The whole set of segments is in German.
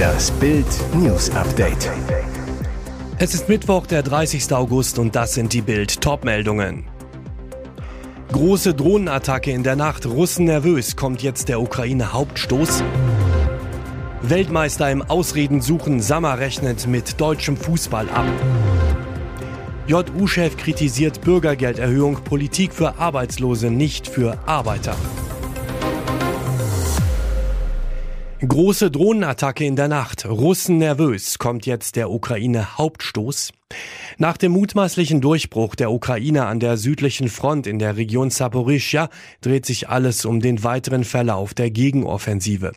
Das Bild News Update. Es ist Mittwoch, der 30. August und das sind die Bild Topmeldungen. Große Drohnenattacke in der Nacht, Russen nervös, kommt jetzt der Ukraine Hauptstoß. Weltmeister im Ausreden suchen, Sammer rechnet mit deutschem Fußball ab. JU-Chef kritisiert Bürgergelderhöhung, Politik für Arbeitslose, nicht für Arbeiter. Große Drohnenattacke in der Nacht. Russen nervös. Kommt jetzt der Ukraine Hauptstoß? Nach dem mutmaßlichen Durchbruch der Ukraine an der südlichen Front in der Region Saporischja dreht sich alles um den weiteren Verlauf der Gegenoffensive.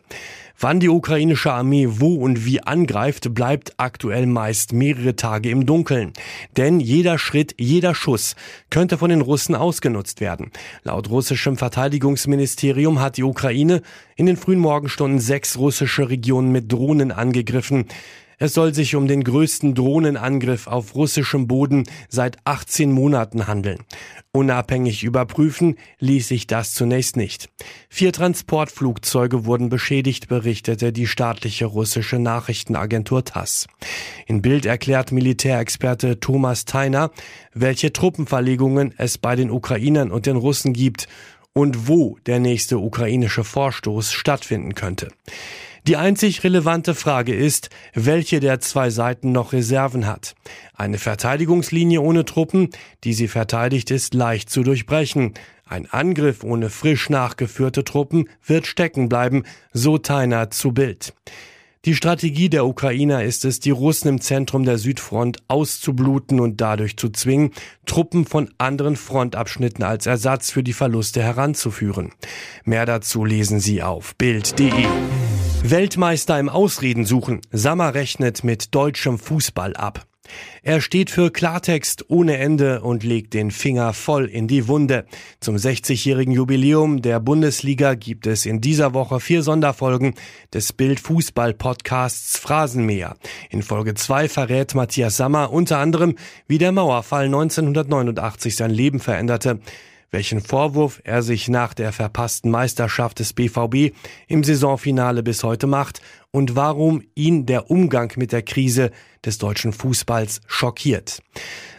Wann die ukrainische Armee wo und wie angreift, bleibt aktuell meist mehrere Tage im Dunkeln. Denn jeder Schritt, jeder Schuss könnte von den Russen ausgenutzt werden. Laut russischem Verteidigungsministerium hat die Ukraine in den frühen Morgenstunden sechs russische Regionen mit Drohnen angegriffen. Es soll sich um den größten Drohnenangriff auf russischem Boden seit 18 Monaten handeln. Unabhängig überprüfen ließ sich das zunächst nicht. Vier Transportflugzeuge wurden beschädigt, berichtete die staatliche russische Nachrichtenagentur TASS. In Bild erklärt Militärexperte Thomas Theiner, welche Truppenverlegungen es bei den Ukrainern und den Russen gibt und wo der nächste ukrainische Vorstoß stattfinden könnte. Die einzig relevante Frage ist, welche der zwei Seiten noch Reserven hat. Eine Verteidigungslinie ohne Truppen, die sie verteidigt, ist leicht zu durchbrechen. Ein Angriff ohne frisch nachgeführte Truppen wird stecken bleiben, so Teiner zu Bild. Die Strategie der Ukrainer ist es, die Russen im Zentrum der Südfront auszubluten und dadurch zu zwingen, Truppen von anderen Frontabschnitten als Ersatz für die Verluste heranzuführen. Mehr dazu lesen Sie auf Bild.de. Weltmeister im Ausreden suchen. Sammer rechnet mit deutschem Fußball ab. Er steht für Klartext ohne Ende und legt den Finger voll in die Wunde. Zum 60-jährigen Jubiläum der Bundesliga gibt es in dieser Woche vier Sonderfolgen des Bild Fußball Podcasts Phrasenmäher. In Folge 2 verrät Matthias Sammer unter anderem, wie der Mauerfall 1989 sein Leben veränderte welchen Vorwurf er sich nach der verpassten Meisterschaft des BVB im Saisonfinale bis heute macht und warum ihn der Umgang mit der Krise des deutschen Fußballs schockiert.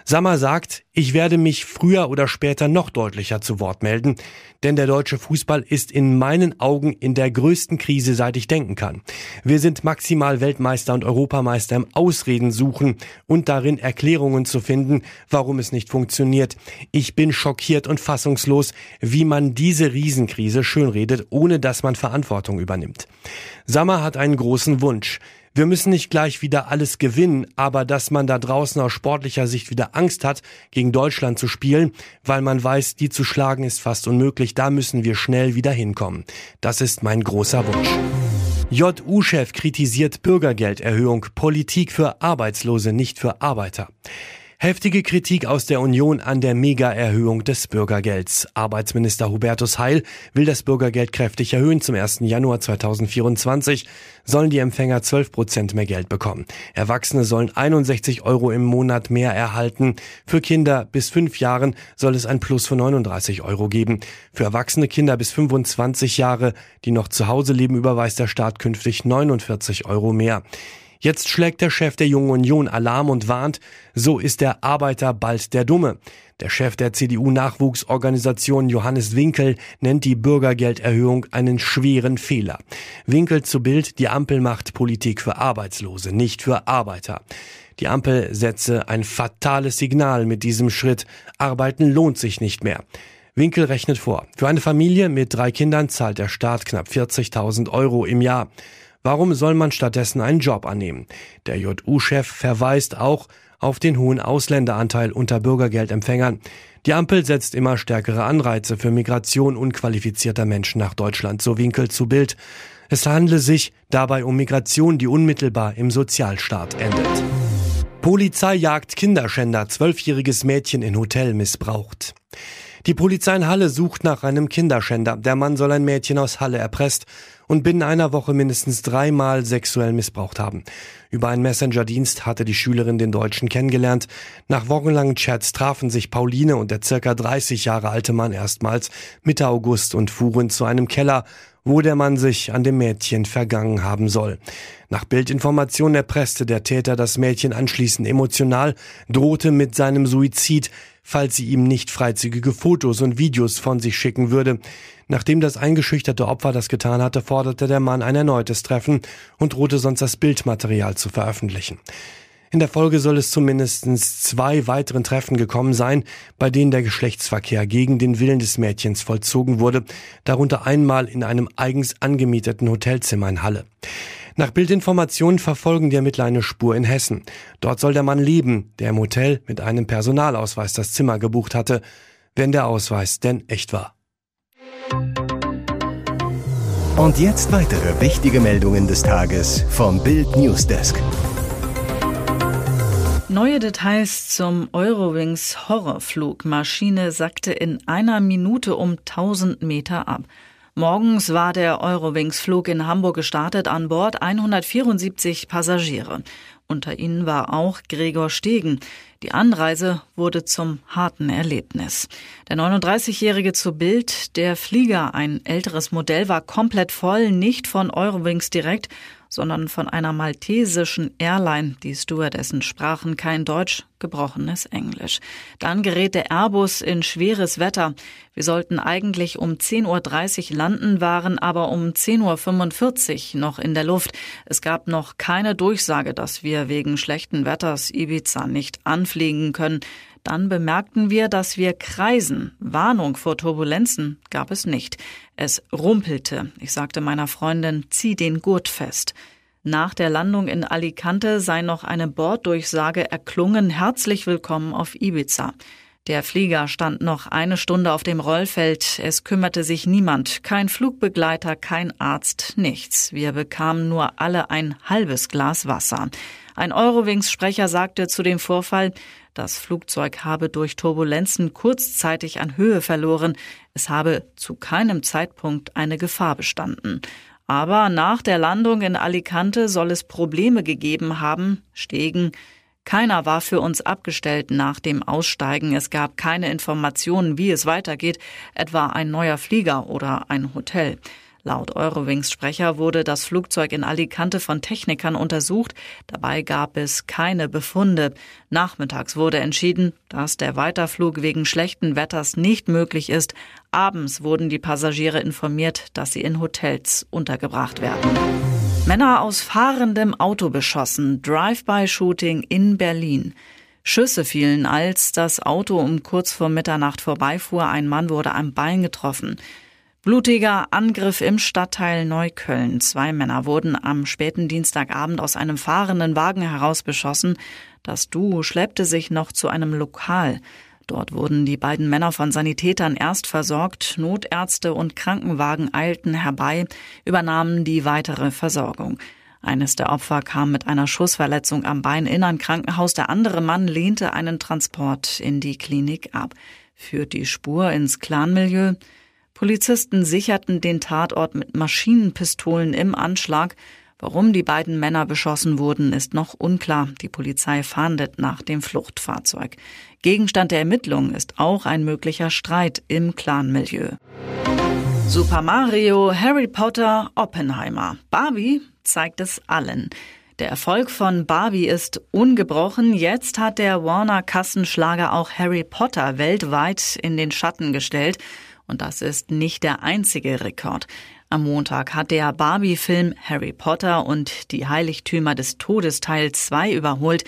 Sammer sagt, ich werde mich früher oder später noch deutlicher zu Wort melden, denn der deutsche Fußball ist in meinen Augen in der größten Krise, seit ich denken kann. Wir sind maximal Weltmeister und Europameister im Ausreden suchen und darin Erklärungen zu finden, warum es nicht funktioniert. Ich bin schockiert und fassungslos, wie man diese Riesenkrise schönredet, ohne dass man Verantwortung übernimmt. Sammer hat einen großen Wunsch. Wir müssen nicht gleich wieder alles gewinnen, aber dass man da draußen aus sportlicher Sicht wieder Angst hat, gegen Deutschland zu spielen, weil man weiß, die zu schlagen ist fast unmöglich, da müssen wir schnell wieder hinkommen. Das ist mein großer Wunsch. JU-Chef kritisiert Bürgergelderhöhung, Politik für Arbeitslose, nicht für Arbeiter. Heftige Kritik aus der Union an der Mega-Erhöhung des Bürgergelds. Arbeitsminister Hubertus Heil will das Bürgergeld kräftig erhöhen. Zum 1. Januar 2024 sollen die Empfänger 12 Prozent mehr Geld bekommen. Erwachsene sollen 61 Euro im Monat mehr erhalten. Für Kinder bis fünf Jahren soll es ein Plus von 39 Euro geben. Für erwachsene Kinder bis 25 Jahre, die noch zu Hause leben, überweist der Staat künftig 49 Euro mehr. Jetzt schlägt der Chef der Jungen Union Alarm und warnt, so ist der Arbeiter bald der Dumme. Der Chef der CDU-Nachwuchsorganisation Johannes Winkel nennt die Bürgergelderhöhung einen schweren Fehler. Winkel zu Bild, die Ampel macht Politik für Arbeitslose, nicht für Arbeiter. Die Ampel setze ein fatales Signal mit diesem Schritt. Arbeiten lohnt sich nicht mehr. Winkel rechnet vor. Für eine Familie mit drei Kindern zahlt der Staat knapp 40.000 Euro im Jahr. Warum soll man stattdessen einen Job annehmen? Der JU-Chef verweist auch auf den hohen Ausländeranteil unter Bürgergeldempfängern. Die Ampel setzt immer stärkere Anreize für Migration unqualifizierter Menschen nach Deutschland, so Winkel zu Bild. Es handle sich dabei um Migration, die unmittelbar im Sozialstaat endet. Polizei jagt Kinderschänder, zwölfjähriges Mädchen in Hotel missbraucht. Die Polizei in Halle sucht nach einem Kinderschänder. Der Mann soll ein Mädchen aus Halle erpresst und binnen einer Woche mindestens dreimal sexuell missbraucht haben. Über einen Messenger-Dienst hatte die Schülerin den Deutschen kennengelernt. Nach wochenlangen Chats trafen sich Pauline und der circa 30 Jahre alte Mann erstmals Mitte August und fuhren zu einem Keller, wo der Mann sich an dem Mädchen vergangen haben soll. Nach Bildinformationen erpresste der Täter das Mädchen anschließend emotional, drohte mit seinem Suizid, falls sie ihm nicht freizügige Fotos und Videos von sich schicken würde. Nachdem das eingeschüchterte Opfer das getan hatte, forderte der Mann ein erneutes Treffen und drohte sonst das Bildmaterial zu veröffentlichen. In der Folge soll es zu mindestens zwei weiteren Treffen gekommen sein, bei denen der Geschlechtsverkehr gegen den Willen des Mädchens vollzogen wurde, darunter einmal in einem eigens angemieteten Hotelzimmer in Halle. Nach Bildinformationen verfolgen die Ermittler eine Spur in Hessen. Dort soll der Mann leben, der im Hotel mit einem Personalausweis das Zimmer gebucht hatte, wenn der Ausweis denn echt war. Und jetzt weitere wichtige Meldungen des Tages vom Bild Newsdesk. Neue Details zum Eurowings Horrorflugmaschine sackte in einer Minute um 1000 Meter ab. Morgens war der Eurowings-Flug in Hamburg gestartet, an Bord 174 Passagiere. Unter ihnen war auch Gregor Stegen. Die Anreise wurde zum harten Erlebnis. Der 39-Jährige zu Bild, der Flieger, ein älteres Modell, war komplett voll, nicht von Eurowings direkt, sondern von einer maltesischen Airline. Die Stewardessen sprachen kein Deutsch, gebrochenes Englisch. Dann gerät der Airbus in schweres Wetter. Wir sollten eigentlich um 10.30 Uhr landen, waren aber um 10.45 Uhr noch in der Luft. Es gab noch keine Durchsage, dass wir wegen schlechten Wetters Ibiza nicht anfliegen können. Dann bemerkten wir, dass wir kreisen. Warnung vor Turbulenzen gab es nicht. Es rumpelte. Ich sagte meiner Freundin, zieh den Gurt fest. Nach der Landung in Alicante sei noch eine Borddurchsage erklungen, herzlich willkommen auf Ibiza. Der Flieger stand noch eine Stunde auf dem Rollfeld. Es kümmerte sich niemand. Kein Flugbegleiter, kein Arzt, nichts. Wir bekamen nur alle ein halbes Glas Wasser. Ein Eurowings-Sprecher sagte zu dem Vorfall, das Flugzeug habe durch Turbulenzen kurzzeitig an Höhe verloren. Es habe zu keinem Zeitpunkt eine Gefahr bestanden. Aber nach der Landung in Alicante soll es Probleme gegeben haben, Stegen, keiner war für uns abgestellt nach dem Aussteigen. Es gab keine Informationen, wie es weitergeht, etwa ein neuer Flieger oder ein Hotel. Laut Eurowings-Sprecher wurde das Flugzeug in Alicante von Technikern untersucht. Dabei gab es keine Befunde. Nachmittags wurde entschieden, dass der Weiterflug wegen schlechten Wetters nicht möglich ist. Abends wurden die Passagiere informiert, dass sie in Hotels untergebracht werden. Männer aus fahrendem Auto beschossen. Drive-by-Shooting in Berlin. Schüsse fielen, als das Auto um kurz vor Mitternacht vorbeifuhr. Ein Mann wurde am Bein getroffen. Blutiger Angriff im Stadtteil Neukölln. Zwei Männer wurden am späten Dienstagabend aus einem fahrenden Wagen heraus beschossen. Das Duo schleppte sich noch zu einem Lokal. Dort wurden die beiden Männer von Sanitätern erst versorgt, Notärzte und Krankenwagen eilten herbei, übernahmen die weitere Versorgung. Eines der Opfer kam mit einer Schussverletzung am Bein in ein Krankenhaus, der andere Mann lehnte einen Transport in die Klinik ab. Führt die Spur ins Clanmilieu? Polizisten sicherten den Tatort mit Maschinenpistolen im Anschlag. Warum die beiden Männer beschossen wurden, ist noch unklar. Die Polizei fahndet nach dem Fluchtfahrzeug. Gegenstand der Ermittlungen ist auch ein möglicher Streit im Clanmilieu. Super Mario, Harry Potter, Oppenheimer. Barbie zeigt es allen. Der Erfolg von Barbie ist ungebrochen. Jetzt hat der Warner Kassenschlager auch Harry Potter weltweit in den Schatten gestellt. Und das ist nicht der einzige Rekord. Am Montag hat der Barbie-Film Harry Potter und die Heiligtümer des Todes Teil 2 überholt.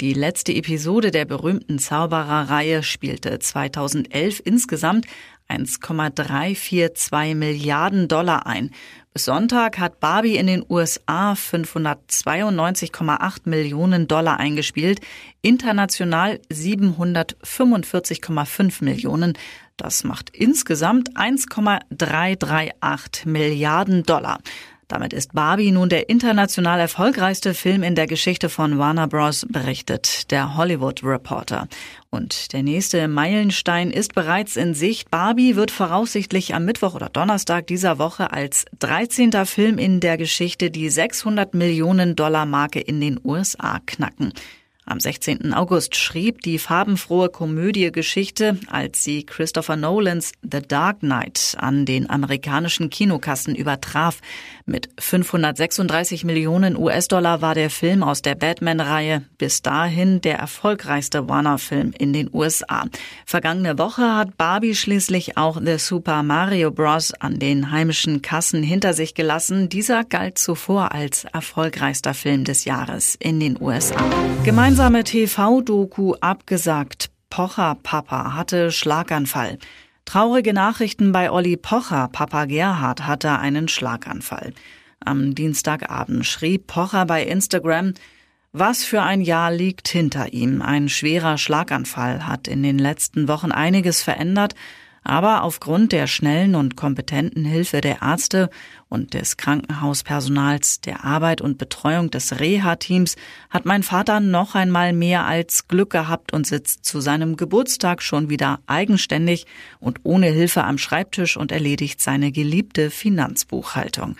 Die letzte Episode der berühmten Zaubererreihe spielte 2011 insgesamt 1,342 Milliarden Dollar ein. Bis Sonntag hat Barbie in den USA 592,8 Millionen Dollar eingespielt, international 745,5 Millionen. Das macht insgesamt 1,338 Milliarden Dollar. Damit ist Barbie nun der international erfolgreichste Film in der Geschichte von Warner Bros., berichtet der Hollywood Reporter. Und der nächste Meilenstein ist bereits in Sicht. Barbie wird voraussichtlich am Mittwoch oder Donnerstag dieser Woche als 13. Film in der Geschichte die 600 Millionen Dollar Marke in den USA knacken. Am 16. August schrieb die farbenfrohe Komödie-Geschichte, als sie Christopher Nolans The Dark Knight an den amerikanischen Kinokassen übertraf. Mit 536 Millionen US-Dollar war der Film aus der Batman-Reihe bis dahin der erfolgreichste Warner-Film in den USA. Vergangene Woche hat Barbie schließlich auch The Super Mario Bros. an den heimischen Kassen hinter sich gelassen. Dieser galt zuvor als erfolgreichster Film des Jahres in den USA. Gemeinsam Gemeinsame TV-Doku abgesagt. Pocher Papa hatte Schlaganfall. Traurige Nachrichten bei Olli Pocher. Papa Gerhard hatte einen Schlaganfall. Am Dienstagabend schrieb Pocher bei Instagram, was für ein Jahr liegt hinter ihm. Ein schwerer Schlaganfall hat in den letzten Wochen einiges verändert, aber aufgrund der schnellen und kompetenten Hilfe der Ärzte und des Krankenhauspersonals, der Arbeit und Betreuung des Reha-Teams hat mein Vater noch einmal mehr als Glück gehabt und sitzt zu seinem Geburtstag schon wieder eigenständig und ohne Hilfe am Schreibtisch und erledigt seine geliebte Finanzbuchhaltung.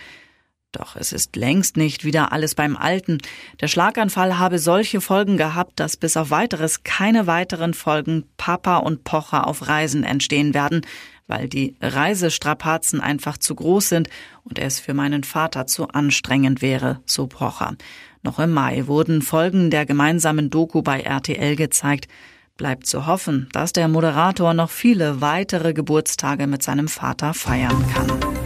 Doch es ist längst nicht wieder alles beim Alten. Der Schlaganfall habe solche Folgen gehabt, dass bis auf weiteres keine weiteren Folgen Papa und Pocher auf Reisen entstehen werden, weil die Reisestrapazen einfach zu groß sind und es für meinen Vater zu anstrengend wäre, so Pocher. Noch im Mai wurden Folgen der gemeinsamen Doku bei RTL gezeigt. Bleibt zu hoffen, dass der Moderator noch viele weitere Geburtstage mit seinem Vater feiern kann.